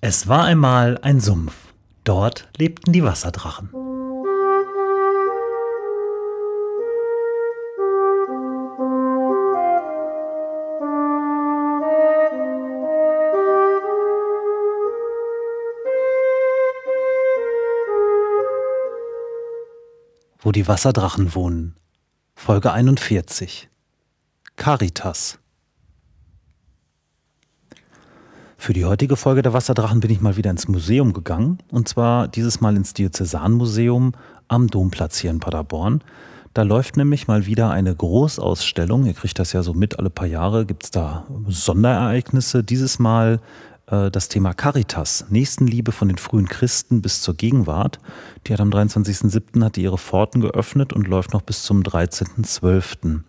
Es war einmal ein Sumpf. Dort lebten die Wasserdrachen. Wo die Wasserdrachen wohnen. Folge 41. Caritas. Für die heutige Folge der Wasserdrachen bin ich mal wieder ins Museum gegangen. Und zwar dieses Mal ins Diözesanmuseum am Domplatz hier in Paderborn. Da läuft nämlich mal wieder eine Großausstellung. Ihr kriegt das ja so mit, alle paar Jahre gibt es da Sonderereignisse. Dieses Mal äh, das Thema Caritas, Nächstenliebe von den frühen Christen bis zur Gegenwart. Die hat am 23.07. hat die ihre Pforten geöffnet und läuft noch bis zum 13.12.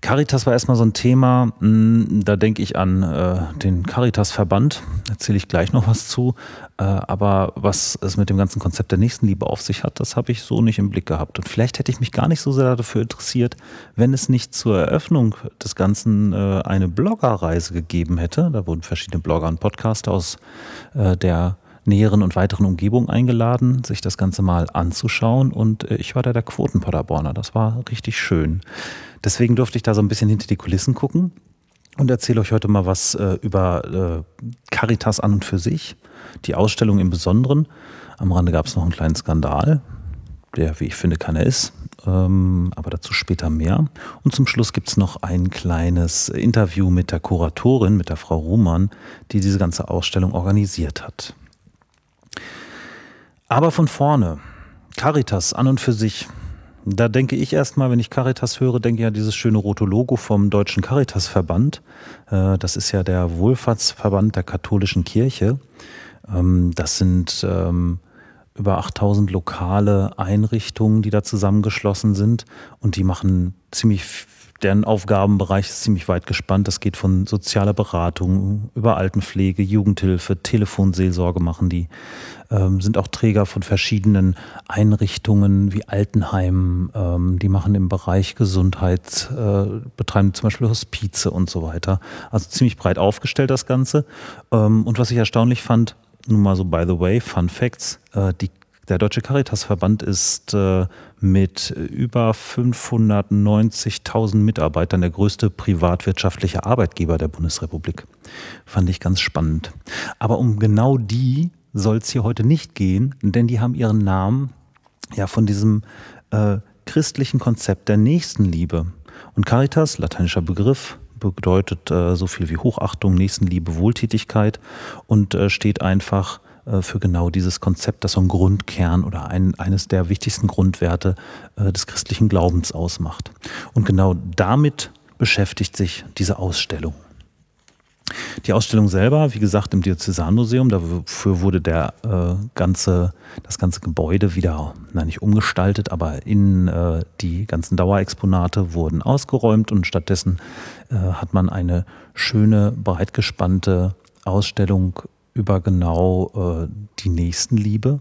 Caritas war erstmal so ein Thema, hm, da denke ich an äh, den Caritas-Verband, erzähle ich gleich noch was zu. Äh, aber was es mit dem ganzen Konzept der Nächstenliebe auf sich hat, das habe ich so nicht im Blick gehabt. Und vielleicht hätte ich mich gar nicht so sehr dafür interessiert, wenn es nicht zur Eröffnung des Ganzen äh, eine Bloggerreise gegeben hätte. Da wurden verschiedene Blogger und Podcaster aus äh, der näheren und weiteren Umgebung eingeladen, sich das Ganze mal anzuschauen. Und äh, ich war da der Quotenpaderborner. Das war richtig schön. Deswegen durfte ich da so ein bisschen hinter die Kulissen gucken und erzähle euch heute mal was äh, über äh, Caritas an und für sich, die Ausstellung im Besonderen. Am Rande gab es noch einen kleinen Skandal, der, wie ich finde, keiner ist, ähm, aber dazu später mehr. Und zum Schluss gibt es noch ein kleines Interview mit der Kuratorin, mit der Frau Ruhmann, die diese ganze Ausstellung organisiert hat. Aber von vorne, Caritas an und für sich, da denke ich erstmal, wenn ich Caritas höre, denke ich ja dieses schöne rote Logo vom Deutschen Caritasverband. Äh, das ist ja der Wohlfahrtsverband der katholischen Kirche. Ähm, das sind ähm, über 8000 lokale Einrichtungen, die da zusammengeschlossen sind und die machen ziemlich deren Aufgabenbereich ist ziemlich weit gespannt. Das geht von sozialer Beratung über Altenpflege, Jugendhilfe, Telefonseelsorge machen die, ähm, sind auch Träger von verschiedenen Einrichtungen wie Altenheimen. Ähm, die machen im Bereich Gesundheit, äh, betreiben zum Beispiel Hospize und so weiter. Also ziemlich breit aufgestellt das Ganze. Ähm, und was ich erstaunlich fand, nun mal so by the way, Fun Facts, äh, die der Deutsche Caritasverband ist äh, mit über 590.000 Mitarbeitern der größte privatwirtschaftliche Arbeitgeber der Bundesrepublik. Fand ich ganz spannend. Aber um genau die soll es hier heute nicht gehen, denn die haben ihren Namen ja von diesem äh, christlichen Konzept der Nächstenliebe. Und Caritas, lateinischer Begriff, bedeutet äh, so viel wie Hochachtung, Nächstenliebe, Wohltätigkeit und äh, steht einfach für genau dieses Konzept, das so ein Grundkern oder ein, eines der wichtigsten Grundwerte äh, des christlichen Glaubens ausmacht. Und genau damit beschäftigt sich diese Ausstellung. Die Ausstellung selber, wie gesagt, im Diözesanmuseum, dafür wurde der äh, ganze, das ganze Gebäude wieder, nein, nicht umgestaltet, aber in äh, die ganzen Dauerexponate wurden ausgeräumt und stattdessen äh, hat man eine schöne, breitgespannte Ausstellung über genau äh, die Nächstenliebe.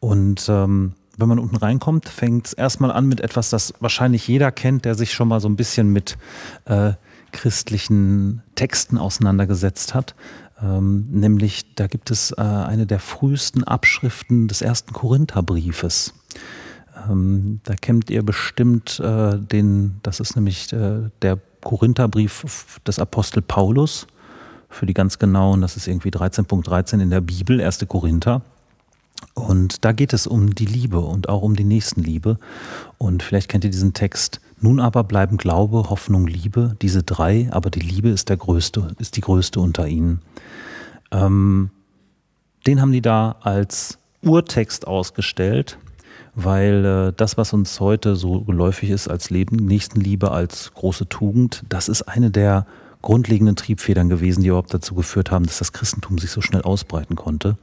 Und ähm, wenn man unten reinkommt, fängt es erstmal an mit etwas, das wahrscheinlich jeder kennt, der sich schon mal so ein bisschen mit äh, christlichen Texten auseinandergesetzt hat. Ähm, nämlich, da gibt es äh, eine der frühesten Abschriften des ersten Korintherbriefes. Ähm, da kennt ihr bestimmt äh, den, das ist nämlich äh, der Korintherbrief des Apostel Paulus für die ganz genauen, das ist irgendwie 13.13 .13 in der Bibel, 1. Korinther. Und da geht es um die Liebe und auch um die Nächstenliebe. Und vielleicht kennt ihr diesen Text. Nun aber bleiben Glaube, Hoffnung, Liebe, diese drei, aber die Liebe ist der größte, ist die größte unter ihnen. Ähm, den haben die da als Urtext ausgestellt, weil äh, das, was uns heute so geläufig ist als Leben, Nächstenliebe, als große Tugend, das ist eine der grundlegenden Triebfedern gewesen, die überhaupt dazu geführt haben, dass das Christentum sich so schnell ausbreiten konnte.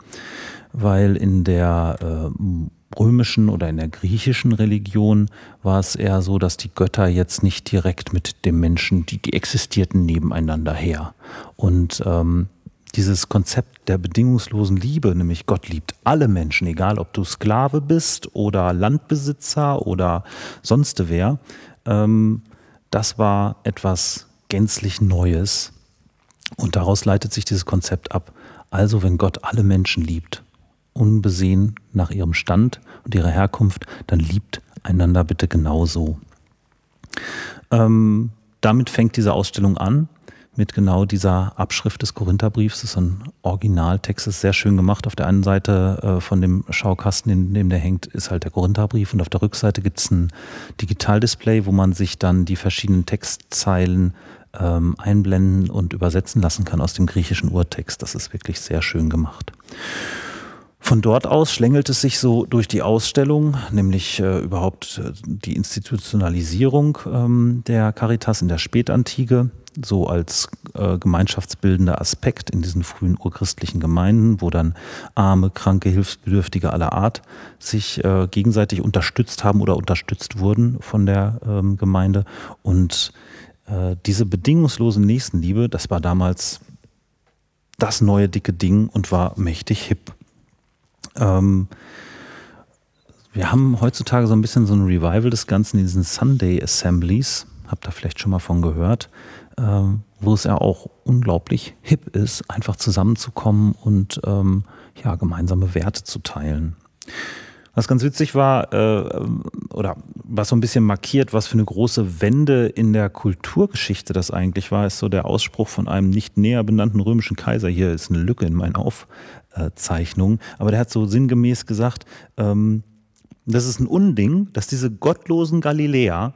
Weil in der äh, römischen oder in der griechischen Religion war es eher so, dass die Götter jetzt nicht direkt mit dem Menschen, die, die existierten nebeneinander her. Und ähm, dieses Konzept der bedingungslosen Liebe, nämlich Gott liebt alle Menschen, egal ob du Sklave bist oder Landbesitzer oder sonst wer, ähm, das war etwas gänzlich Neues. Und daraus leitet sich dieses Konzept ab, Also wenn Gott alle Menschen liebt, unbesehen nach ihrem Stand und ihrer Herkunft, dann liebt einander bitte genauso. Ähm, damit fängt diese Ausstellung an mit genau dieser Abschrift des Korintherbriefs. Das ist ein Originaltext, ist sehr schön gemacht. Auf der einen Seite äh, von dem Schaukasten, in dem der hängt, ist halt der Korintherbrief und auf der Rückseite gibt es ein Digitaldisplay, wo man sich dann die verschiedenen Textzeilen ähm, einblenden und übersetzen lassen kann aus dem griechischen Urtext. Das ist wirklich sehr schön gemacht. Von dort aus schlängelt es sich so durch die Ausstellung, nämlich äh, überhaupt äh, die Institutionalisierung ähm, der Caritas in der Spätantike, so als äh, gemeinschaftsbildender Aspekt in diesen frühen urchristlichen Gemeinden, wo dann arme, kranke, Hilfsbedürftige aller Art sich äh, gegenseitig unterstützt haben oder unterstützt wurden von der ähm, Gemeinde. Und äh, diese bedingungslose Nächstenliebe, das war damals das neue dicke Ding und war mächtig hip. Ähm, wir haben heutzutage so ein bisschen so ein Revival des Ganzen diesen Sunday Assemblies. Habt ihr vielleicht schon mal von gehört, ähm, wo es ja auch unglaublich hip ist, einfach zusammenzukommen und ähm, ja, gemeinsame Werte zu teilen. Was ganz witzig war, äh, oder was so ein bisschen markiert, was für eine große Wende in der Kulturgeschichte das eigentlich war, ist so der Ausspruch von einem nicht näher benannten römischen Kaiser. Hier ist eine Lücke in meinen Aufzeichnungen, aber der hat so sinngemäß gesagt, ähm, das ist ein Unding, dass diese gottlosen Galiläer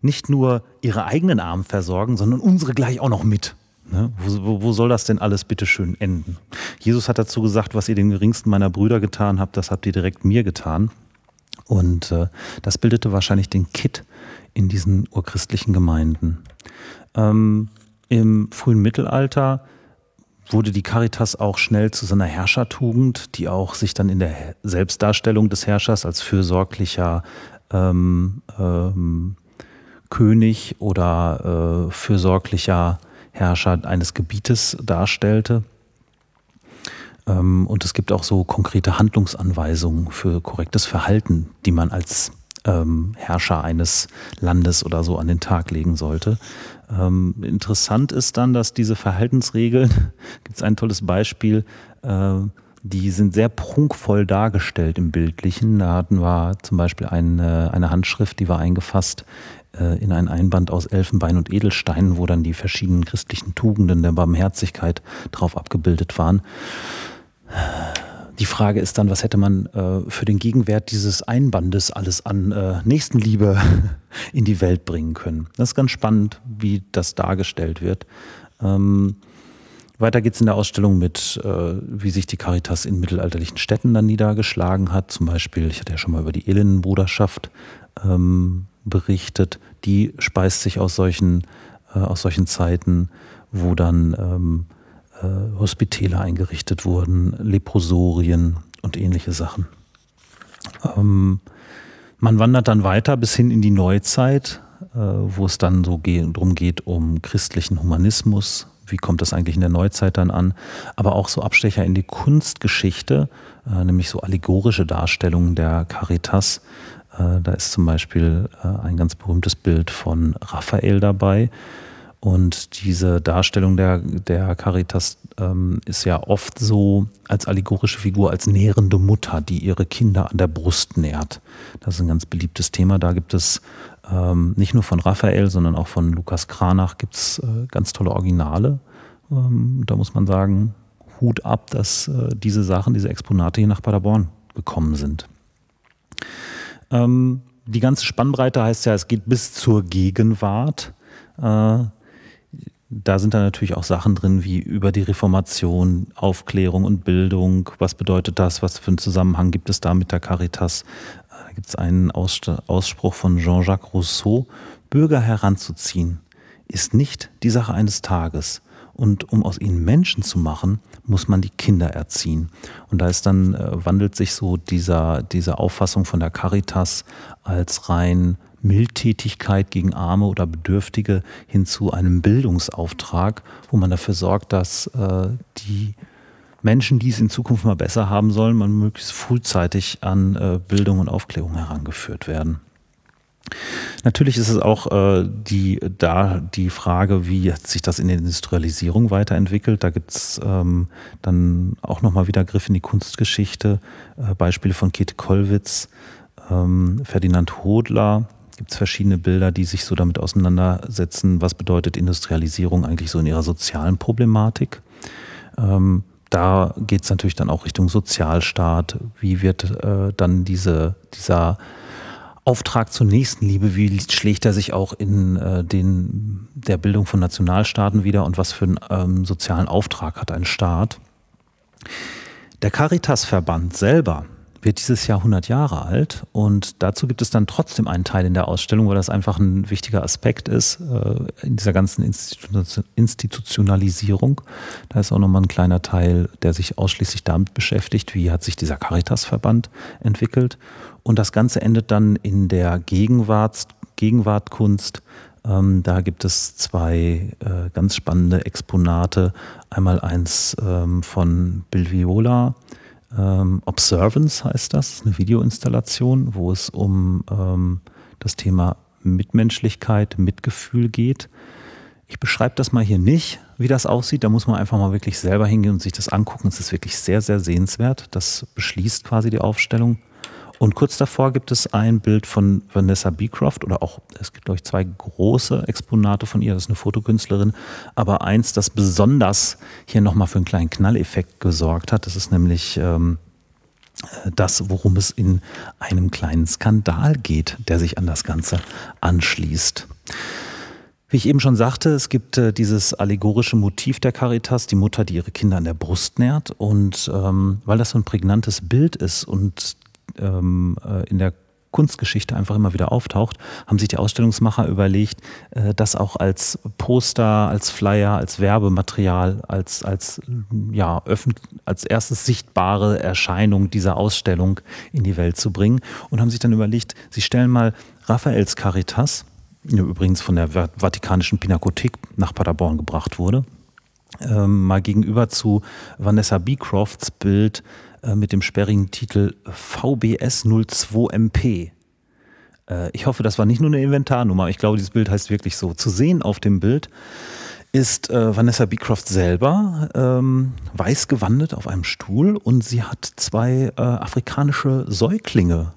nicht nur ihre eigenen Armen versorgen, sondern unsere gleich auch noch mit. Ne? Wo, wo, soll das denn alles bitte schön enden? Jesus hat dazu gesagt, was ihr den geringsten meiner Brüder getan habt, das habt ihr direkt mir getan. Und äh, das bildete wahrscheinlich den Kit in diesen urchristlichen Gemeinden. Ähm, Im frühen Mittelalter wurde die Caritas auch schnell zu so einer Herrschertugend, die auch sich dann in der Selbstdarstellung des Herrschers als fürsorglicher ähm, ähm, König oder äh, fürsorglicher Herrscher eines Gebietes darstellte. Ähm, und es gibt auch so konkrete Handlungsanweisungen für korrektes Verhalten, die man als ähm, Herrscher eines Landes oder so an den Tag legen sollte. Ähm, interessant ist dann, dass diese Verhaltensregeln, gibt es ein tolles Beispiel, äh, die sind sehr prunkvoll dargestellt im Bildlichen. Da hatten wir zum Beispiel eine, eine Handschrift, die war eingefasst in einen Einband aus Elfenbein und Edelsteinen, wo dann die verschiedenen christlichen Tugenden der Barmherzigkeit drauf abgebildet waren. Die Frage ist dann, was hätte man äh, für den Gegenwert dieses Einbandes alles an äh, Nächstenliebe in die Welt bringen können? Das ist ganz spannend, wie das dargestellt wird. Ähm, weiter geht es in der Ausstellung mit, äh, wie sich die Caritas in mittelalterlichen Städten dann niedergeschlagen hat. Zum Beispiel, ich hatte ja schon mal über die Elendenbruderschaft ähm, berichtet, die speist sich aus solchen, äh, aus solchen Zeiten, wo dann ähm, äh, Hospitäle eingerichtet wurden, Leprosorien und ähnliche Sachen. Ähm, man wandert dann weiter bis hin in die Neuzeit, äh, wo es dann so ge darum geht, um christlichen Humanismus. Wie kommt das eigentlich in der Neuzeit dann an? Aber auch so Abstecher in die Kunstgeschichte, äh, nämlich so allegorische Darstellungen der Caritas, da ist zum Beispiel äh, ein ganz berühmtes Bild von Raphael dabei. Und diese Darstellung der, der Caritas ähm, ist ja oft so als allegorische Figur, als nährende Mutter, die ihre Kinder an der Brust nährt. Das ist ein ganz beliebtes Thema. Da gibt es ähm, nicht nur von Raphael, sondern auch von Lukas Kranach gibt es äh, ganz tolle Originale. Ähm, da muss man sagen, Hut ab, dass äh, diese Sachen, diese Exponate hier nach Paderborn gekommen sind. Ähm, die ganze Spannbreite heißt ja, es geht bis zur Gegenwart. Äh, da sind dann natürlich auch Sachen drin wie über die Reformation, Aufklärung und Bildung. Was bedeutet das? Was für einen Zusammenhang gibt es da mit der Caritas? Da gibt es einen Ausspruch von Jean-Jacques Rousseau. Bürger heranzuziehen ist nicht die Sache eines Tages. Und um aus ihnen Menschen zu machen, muss man die Kinder erziehen. Und da ist dann, äh, wandelt sich so dieser, diese Auffassung von der Caritas als rein Mildtätigkeit gegen Arme oder Bedürftige hin zu einem Bildungsauftrag, wo man dafür sorgt, dass äh, die Menschen, die es in Zukunft mal besser haben sollen, man möglichst frühzeitig an äh, Bildung und Aufklärung herangeführt werden. Natürlich ist es auch äh, die, da die Frage, wie hat sich das in der Industrialisierung weiterentwickelt. Da gibt es ähm, dann auch nochmal wieder Griff in die Kunstgeschichte, äh, Beispiele von Käthe Kollwitz, ähm, Ferdinand Hodler. Gibt es verschiedene Bilder, die sich so damit auseinandersetzen, was bedeutet Industrialisierung eigentlich so in ihrer sozialen Problematik. Ähm, da geht es natürlich dann auch Richtung Sozialstaat. Wie wird äh, dann diese, dieser Auftrag zur Nächstenliebe, wie schlägt er sich auch in äh, den, der Bildung von Nationalstaaten wieder und was für einen ähm, sozialen Auftrag hat ein Staat? Der Caritas-Verband selber wird dieses Jahr 100 Jahre alt und dazu gibt es dann trotzdem einen Teil in der Ausstellung, weil das einfach ein wichtiger Aspekt ist äh, in dieser ganzen Institutionalisierung. Da ist auch nochmal ein kleiner Teil, der sich ausschließlich damit beschäftigt, wie hat sich dieser Caritas-Verband entwickelt und das Ganze endet dann in der Gegenwarts, Gegenwartkunst. Ähm, da gibt es zwei äh, ganz spannende Exponate. Einmal eins ähm, von Bill Viola, ähm, Observance heißt das, eine Videoinstallation, wo es um ähm, das Thema Mitmenschlichkeit, Mitgefühl geht. Ich beschreibe das mal hier nicht, wie das aussieht. Da muss man einfach mal wirklich selber hingehen und sich das angucken. Es ist wirklich sehr, sehr sehenswert. Das beschließt quasi die Aufstellung. Und kurz davor gibt es ein Bild von Vanessa Beecroft oder auch, es gibt glaube ich zwei große Exponate von ihr, das ist eine Fotokünstlerin, aber eins, das besonders hier nochmal für einen kleinen Knalleffekt gesorgt hat, das ist nämlich ähm, das, worum es in einem kleinen Skandal geht, der sich an das Ganze anschließt. Wie ich eben schon sagte, es gibt äh, dieses allegorische Motiv der Caritas, die Mutter, die ihre Kinder an der Brust nährt. Und ähm, weil das so ein prägnantes Bild ist und ähm, äh, in der Kunstgeschichte einfach immer wieder auftaucht, haben sich die Ausstellungsmacher überlegt, äh, das auch als Poster, als Flyer, als Werbematerial, als, als, ja, als erstes sichtbare Erscheinung dieser Ausstellung in die Welt zu bringen und haben sich dann überlegt, sie stellen mal Raphaels Caritas, übrigens von der Vatikanischen Pinakothek nach Paderborn gebracht wurde, ähm, mal gegenüber zu Vanessa Beecrofts Bild äh, mit dem sperrigen Titel VBS 02MP. Äh, ich hoffe, das war nicht nur eine Inventarnummer. Ich glaube, dieses Bild heißt wirklich so. Zu sehen auf dem Bild ist äh, Vanessa Beecroft selber ähm, weiß gewandet auf einem Stuhl und sie hat zwei äh, afrikanische Säuglinge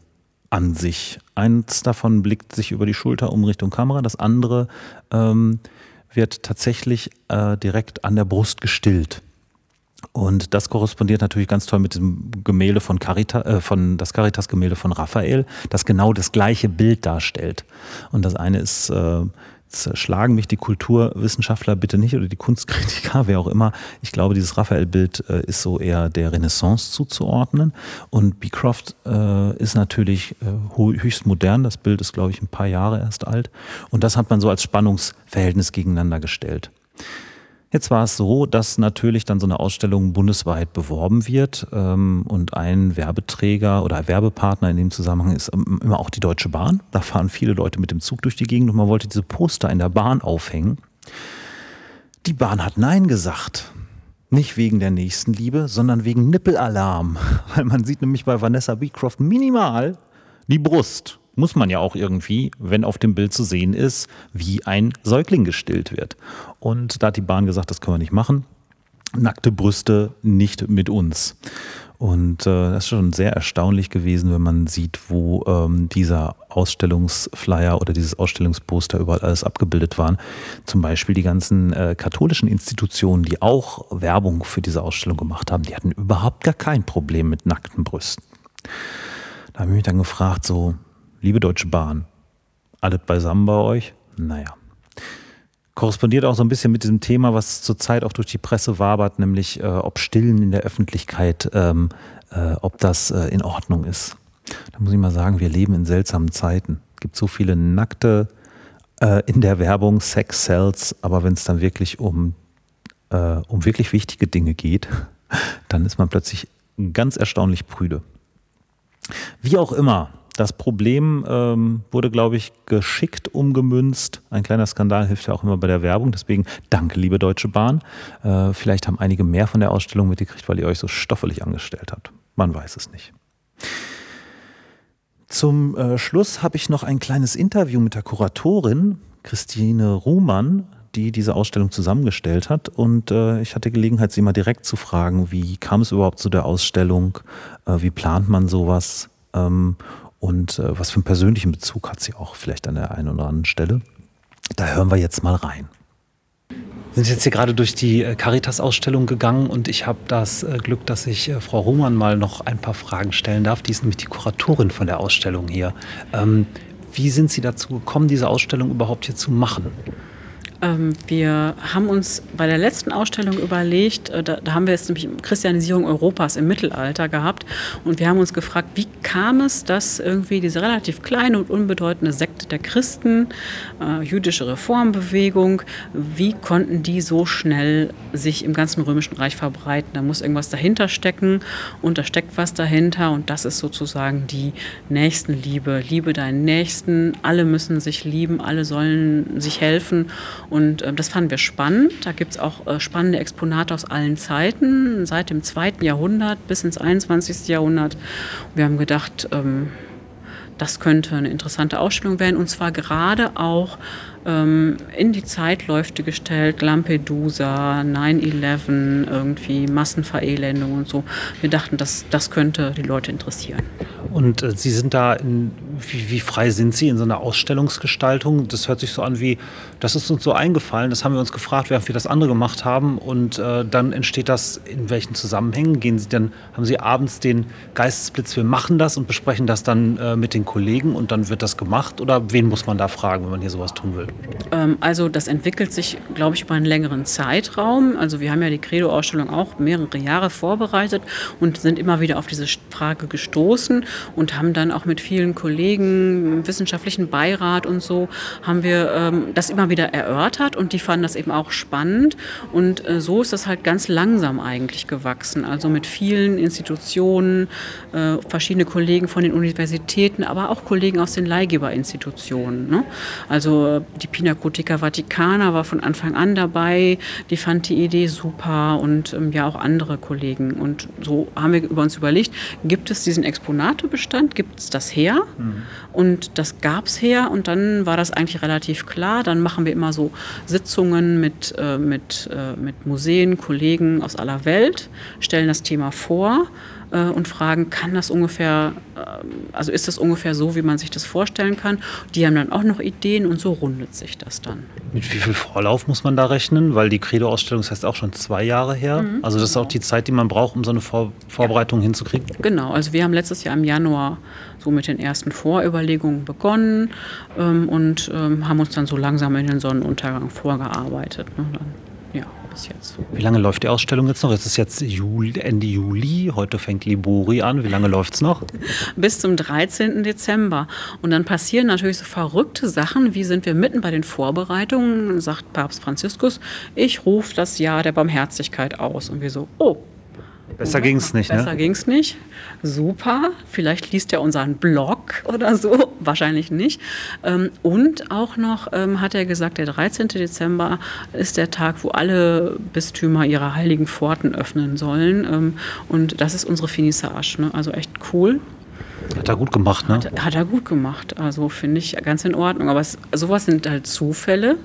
an sich. Eins davon blickt sich über die Schulter um Richtung Kamera, das andere ähm, wird tatsächlich äh, direkt an der Brust gestillt. Und das korrespondiert natürlich ganz toll mit dem Gemälde von Caritas, äh, von das Caritas-Gemälde von Raphael, das genau das gleiche Bild darstellt. Und das eine ist, äh, schlagen mich die Kulturwissenschaftler bitte nicht oder die Kunstkritiker, wer auch immer. Ich glaube, dieses Raphael-Bild äh, ist so eher der Renaissance zuzuordnen. Und Beecroft äh, ist natürlich äh, höchst modern. Das Bild ist, glaube ich, ein paar Jahre erst alt. Und das hat man so als Spannungsverhältnis gegeneinander gestellt. Jetzt war es so, dass natürlich dann so eine Ausstellung bundesweit beworben wird ähm, und ein Werbeträger oder Werbepartner in dem Zusammenhang ist ähm, immer auch die Deutsche Bahn. Da fahren viele Leute mit dem Zug durch die Gegend und man wollte diese Poster in der Bahn aufhängen. Die Bahn hat Nein gesagt. Nicht wegen der Nächstenliebe, sondern wegen Nippelalarm. Weil man sieht nämlich bei Vanessa Beecroft minimal die Brust muss man ja auch irgendwie, wenn auf dem Bild zu sehen ist, wie ein Säugling gestillt wird. Und da hat die Bahn gesagt, das können wir nicht machen. Nackte Brüste nicht mit uns. Und äh, das ist schon sehr erstaunlich gewesen, wenn man sieht, wo ähm, dieser Ausstellungsflyer oder dieses Ausstellungsposter überall alles abgebildet waren. Zum Beispiel die ganzen äh, katholischen Institutionen, die auch Werbung für diese Ausstellung gemacht haben, die hatten überhaupt gar kein Problem mit nackten Brüsten. Da habe ich mich dann gefragt, so, liebe Deutsche Bahn, alles beisammen bei euch? Naja. Korrespondiert auch so ein bisschen mit diesem Thema, was zurzeit auch durch die Presse wabert, nämlich äh, ob Stillen in der Öffentlichkeit, ähm, äh, ob das äh, in Ordnung ist. Da muss ich mal sagen, wir leben in seltsamen Zeiten. Es gibt so viele Nackte äh, in der Werbung, Sex Cells, aber wenn es dann wirklich um, äh, um wirklich wichtige Dinge geht, dann ist man plötzlich ganz erstaunlich prüde. Wie auch immer, das Problem ähm, wurde, glaube ich, geschickt umgemünzt. Ein kleiner Skandal hilft ja auch immer bei der Werbung. Deswegen danke, liebe Deutsche Bahn. Äh, vielleicht haben einige mehr von der Ausstellung mitgekriegt, weil ihr euch so stoffelig angestellt habt. Man weiß es nicht. Zum äh, Schluss habe ich noch ein kleines Interview mit der Kuratorin Christine Ruhmann, die diese Ausstellung zusammengestellt hat. Und äh, ich hatte Gelegenheit, sie mal direkt zu fragen, wie kam es überhaupt zu der Ausstellung, äh, wie plant man sowas ähm, und äh, was für einen persönlichen Bezug hat sie auch vielleicht an der einen oder anderen Stelle. Da hören wir jetzt mal rein. Wir sind jetzt hier gerade durch die äh, Caritas-Ausstellung gegangen und ich habe das äh, Glück, dass ich äh, Frau Ruhmann mal noch ein paar Fragen stellen darf. Die ist nämlich die Kuratorin von der Ausstellung hier. Ähm, wie sind Sie dazu gekommen, diese Ausstellung überhaupt hier zu machen? Ähm, wir haben uns bei der letzten Ausstellung überlegt, äh, da, da, haben wir jetzt nämlich Christianisierung Europas im Mittelalter gehabt und wir haben uns gefragt, wie kam es, dass irgendwie diese relativ kleine und unbedeutende Sekte der Christen, äh, jüdische Reformbewegung, wie konnten die so schnell sich im ganzen Römischen Reich verbreiten? Da muss irgendwas dahinter stecken und da steckt was dahinter und das ist sozusagen die Nächstenliebe. Liebe deinen Nächsten, alle müssen sich lieben, alle sollen sich helfen und äh, das fanden wir spannend. Da gibt es auch äh, spannende Exponate aus allen Zeiten, seit dem zweiten Jahrhundert bis ins 21. Jahrhundert. Wir haben gedacht, ähm, das könnte eine interessante Ausstellung werden und zwar gerade auch in die Zeitläufe gestellt, Lampedusa, 9-11, irgendwie Massenverelendung und so. Wir dachten, das, das könnte die Leute interessieren. Und äh, Sie sind da, in, wie, wie, frei sind Sie in so einer Ausstellungsgestaltung? Das hört sich so an wie, das ist uns so eingefallen, das haben wir uns gefragt, während wir das andere gemacht haben. Und äh, dann entsteht das in welchen Zusammenhängen? Gehen Sie dann, haben Sie abends den Geistesblitz, wir machen das und besprechen das dann äh, mit den Kollegen und dann wird das gemacht? Oder wen muss man da fragen, wenn man hier sowas tun will? Ähm, also das entwickelt sich, glaube ich, über einen längeren Zeitraum. Also wir haben ja die Credo-Ausstellung auch mehrere Jahre vorbereitet und sind immer wieder auf diese Frage gestoßen und haben dann auch mit vielen Kollegen, wissenschaftlichen Beirat und so, haben wir ähm, das immer wieder erörtert und die fanden das eben auch spannend. Und äh, so ist das halt ganz langsam eigentlich gewachsen. Also mit vielen Institutionen, äh, verschiedene Kollegen von den Universitäten, aber auch Kollegen aus den Leihgeberinstitutionen. Ne? Also die Pinacoteca Vaticana war von Anfang an dabei, die fand die Idee super und ähm, ja auch andere Kollegen. Und so haben wir über uns überlegt, gibt es diesen Exponatobestand, gibt es das her? Mhm. Und das gab es her und dann war das eigentlich relativ klar. Dann machen wir immer so Sitzungen mit, äh, mit, äh, mit Museen, Kollegen aus aller Welt, stellen das Thema vor äh, und fragen, kann das ungefähr, äh, also ist das ungefähr so, wie man sich das vorstellen kann? Die haben dann auch noch Ideen und so rundet sich das dann. Mit wie viel Vorlauf muss man da rechnen? Weil die Credo-Ausstellung ist heißt auch schon zwei Jahre her. Mhm. Also das ist auch die Zeit, die man braucht, um so eine Vor Vorbereitung ja. hinzukriegen? Genau, also wir haben letztes Jahr im Januar so mit den ersten Vorüberlegungen begonnen ähm, und ähm, haben uns dann so langsam in den Sonnenuntergang vorgearbeitet. Ne, dann bis jetzt. Wie lange läuft die Ausstellung jetzt noch? Es ist jetzt Juli, Ende Juli, heute fängt Libori an. Wie lange läuft es noch? Bis zum 13. Dezember. Und dann passieren natürlich so verrückte Sachen, wie sind wir mitten bei den Vorbereitungen, sagt Papst Franziskus, ich rufe das Jahr der Barmherzigkeit aus. Und wir so, oh, Besser ging es nicht, ne? Besser ging es nicht. Super. Vielleicht liest er unseren Blog oder so. Wahrscheinlich nicht. Ähm, und auch noch ähm, hat er gesagt, der 13. Dezember ist der Tag, wo alle Bistümer ihre heiligen Pforten öffnen sollen. Ähm, und das ist unsere Finissage. Ne? Also echt cool. Hat er gut gemacht, ne? Hat, hat er gut gemacht. Also finde ich ganz in Ordnung. Aber es, sowas sind halt Zufälle.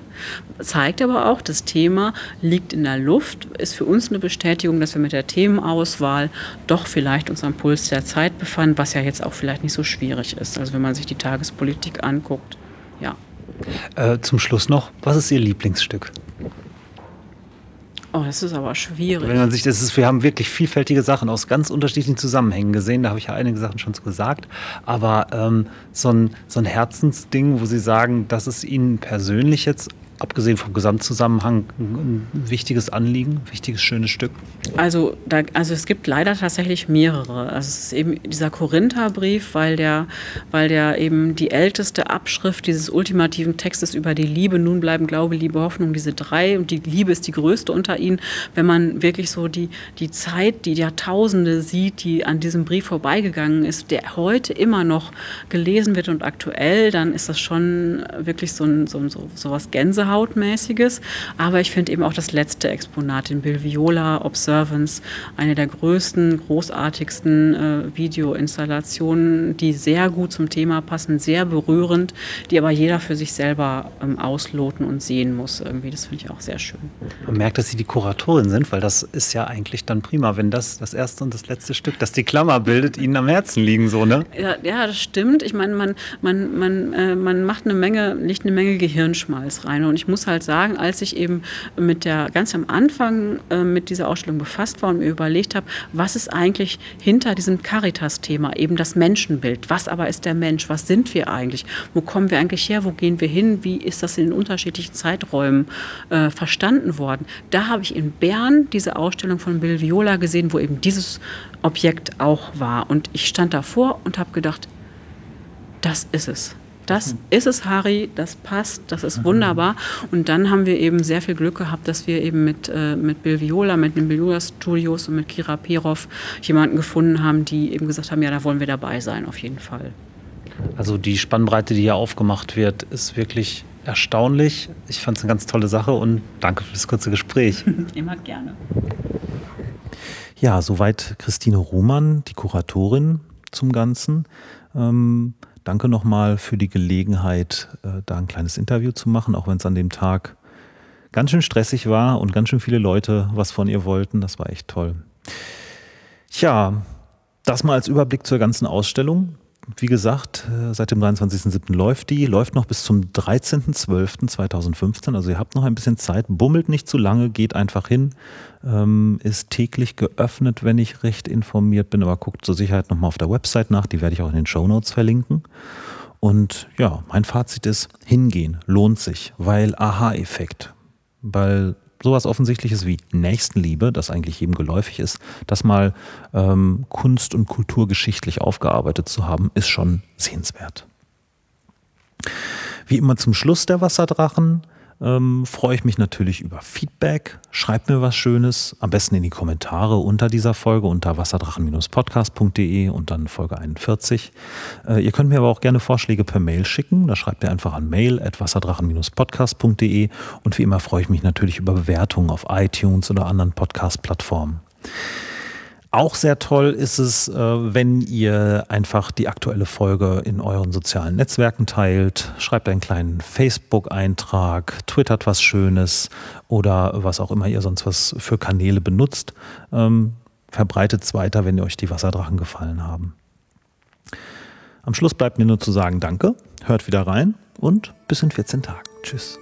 Zeigt aber auch, das Thema liegt in der Luft. Ist für uns eine Bestätigung, dass wir mit der Themenauswahl doch vielleicht uns am Puls der Zeit befanden, was ja jetzt auch vielleicht nicht so schwierig ist. Also wenn man sich die Tagespolitik anguckt. Ja. Äh, zum Schluss noch, was ist Ihr Lieblingsstück? Oh, das ist aber schwierig. Wenn man sich, das ist, wir haben wirklich vielfältige Sachen aus ganz unterschiedlichen Zusammenhängen gesehen. Da habe ich ja einige Sachen schon gesagt. Aber ähm, so, ein, so ein Herzensding, wo Sie sagen, das ist Ihnen persönlich jetzt abgesehen vom Gesamtzusammenhang ein wichtiges Anliegen, ein wichtiges, schönes Stück? Also, da, also es gibt leider tatsächlich mehrere. Also es ist eben dieser Korintherbrief, weil der, weil der eben die älteste Abschrift dieses ultimativen Textes über die Liebe, nun bleiben Glaube, Liebe, Hoffnung, diese drei und die Liebe ist die größte unter ihnen. Wenn man wirklich so die, die Zeit, die Jahrtausende sieht, die an diesem Brief vorbeigegangen ist, der heute immer noch gelesen wird und aktuell, dann ist das schon wirklich so, ein, so, so, so was Gänsehaut Gänsehautmäßiges. Aber ich finde eben auch das letzte Exponat, den Bill Viola Observance, eine der größten, großartigsten äh, Videoinstallationen, die sehr gut zum Thema passen, sehr berührend, die aber jeder für sich selber ähm, ausloten und sehen muss. Irgendwie, das finde ich auch sehr schön. Man merkt, dass Sie die Kuratorin sind, weil das ist ja eigentlich dann prima, wenn das das erste und das letzte Stück, das die Klammer bildet, Ihnen am Herzen liegen, so, ne? Ja, ja das stimmt. Ich meine, man, man, man, äh, man macht eine Menge, legt eine Menge Gehirnschmalz rein. Und ich muss halt sagen, als ich eben mit der, ganz am Anfang äh, mit dieser Ausstellung befasst war und mir überlegt habe, was ist eigentlich hinter diesem Caritas-Thema, eben das Menschenbild. Was aber ist der Mensch? Was sind wir eigentlich? Wo kommen wir eigentlich her? Wo gehen wir hin? Wie ist das in den unterschiedlichen Zeiträumen äh, verstanden worden? Da habe ich in Bern diese Ausstellung von Bill Viola gesehen, wo eben dieses Objekt auch war. Und ich stand davor und habe gedacht, das ist es. Das ist es, Harry, das passt, das ist wunderbar. Und dann haben wir eben sehr viel Glück gehabt, dass wir eben mit, äh, mit Bill Viola, mit den Bill Viola Studios und mit Kira Perov jemanden gefunden haben, die eben gesagt haben, ja, da wollen wir dabei sein, auf jeden Fall. Also die Spannbreite, die hier aufgemacht wird, ist wirklich erstaunlich. Ich fand es eine ganz tolle Sache und danke für das kurze Gespräch. Immer gerne. Ja, soweit Christine Rohmann, die Kuratorin zum Ganzen. Ähm, danke nochmal für die Gelegenheit, äh, da ein kleines Interview zu machen, auch wenn es an dem Tag ganz schön stressig war und ganz schön viele Leute was von ihr wollten. Das war echt toll. Tja, das mal als Überblick zur ganzen Ausstellung wie gesagt, äh, seit dem 23.07. läuft die, läuft noch bis zum 13.12.2015. Also ihr habt noch ein bisschen Zeit, bummelt nicht zu lange, geht einfach hin, ähm, ist täglich geöffnet, wenn ich recht informiert bin, aber guckt zur Sicherheit nochmal auf der Website nach, die werde ich auch in den Show Notes verlinken. Und ja, mein Fazit ist, hingehen lohnt sich, weil Aha-Effekt, weil sowas Offensichtliches wie Nächstenliebe, das eigentlich jedem geläufig ist, das mal ähm, kunst- und kulturgeschichtlich aufgearbeitet zu haben, ist schon sehenswert. Wie immer zum Schluss der Wasserdrachen ähm, freue ich mich natürlich über Feedback. Schreibt mir was Schönes, am besten in die Kommentare unter dieser Folge unter wasserdrachen-podcast.de und dann Folge 41. Äh, ihr könnt mir aber auch gerne Vorschläge per Mail schicken. Da schreibt ihr einfach an mail at wasserdrachen-podcast.de und wie immer freue ich mich natürlich über Bewertungen auf iTunes oder anderen Podcast-Plattformen. Auch sehr toll ist es, äh, wenn ihr einfach die aktuelle Folge in euren sozialen Netzwerken teilt. Schreibt einen kleinen Facebook-Eintrag, twittert was Schönes oder was auch immer ihr sonst was für Kanäle benutzt. Ähm, verbreitet es weiter, wenn euch die Wasserdrachen gefallen haben. Am Schluss bleibt mir nur zu sagen Danke, hört wieder rein und bis in 14 Tagen. Tschüss.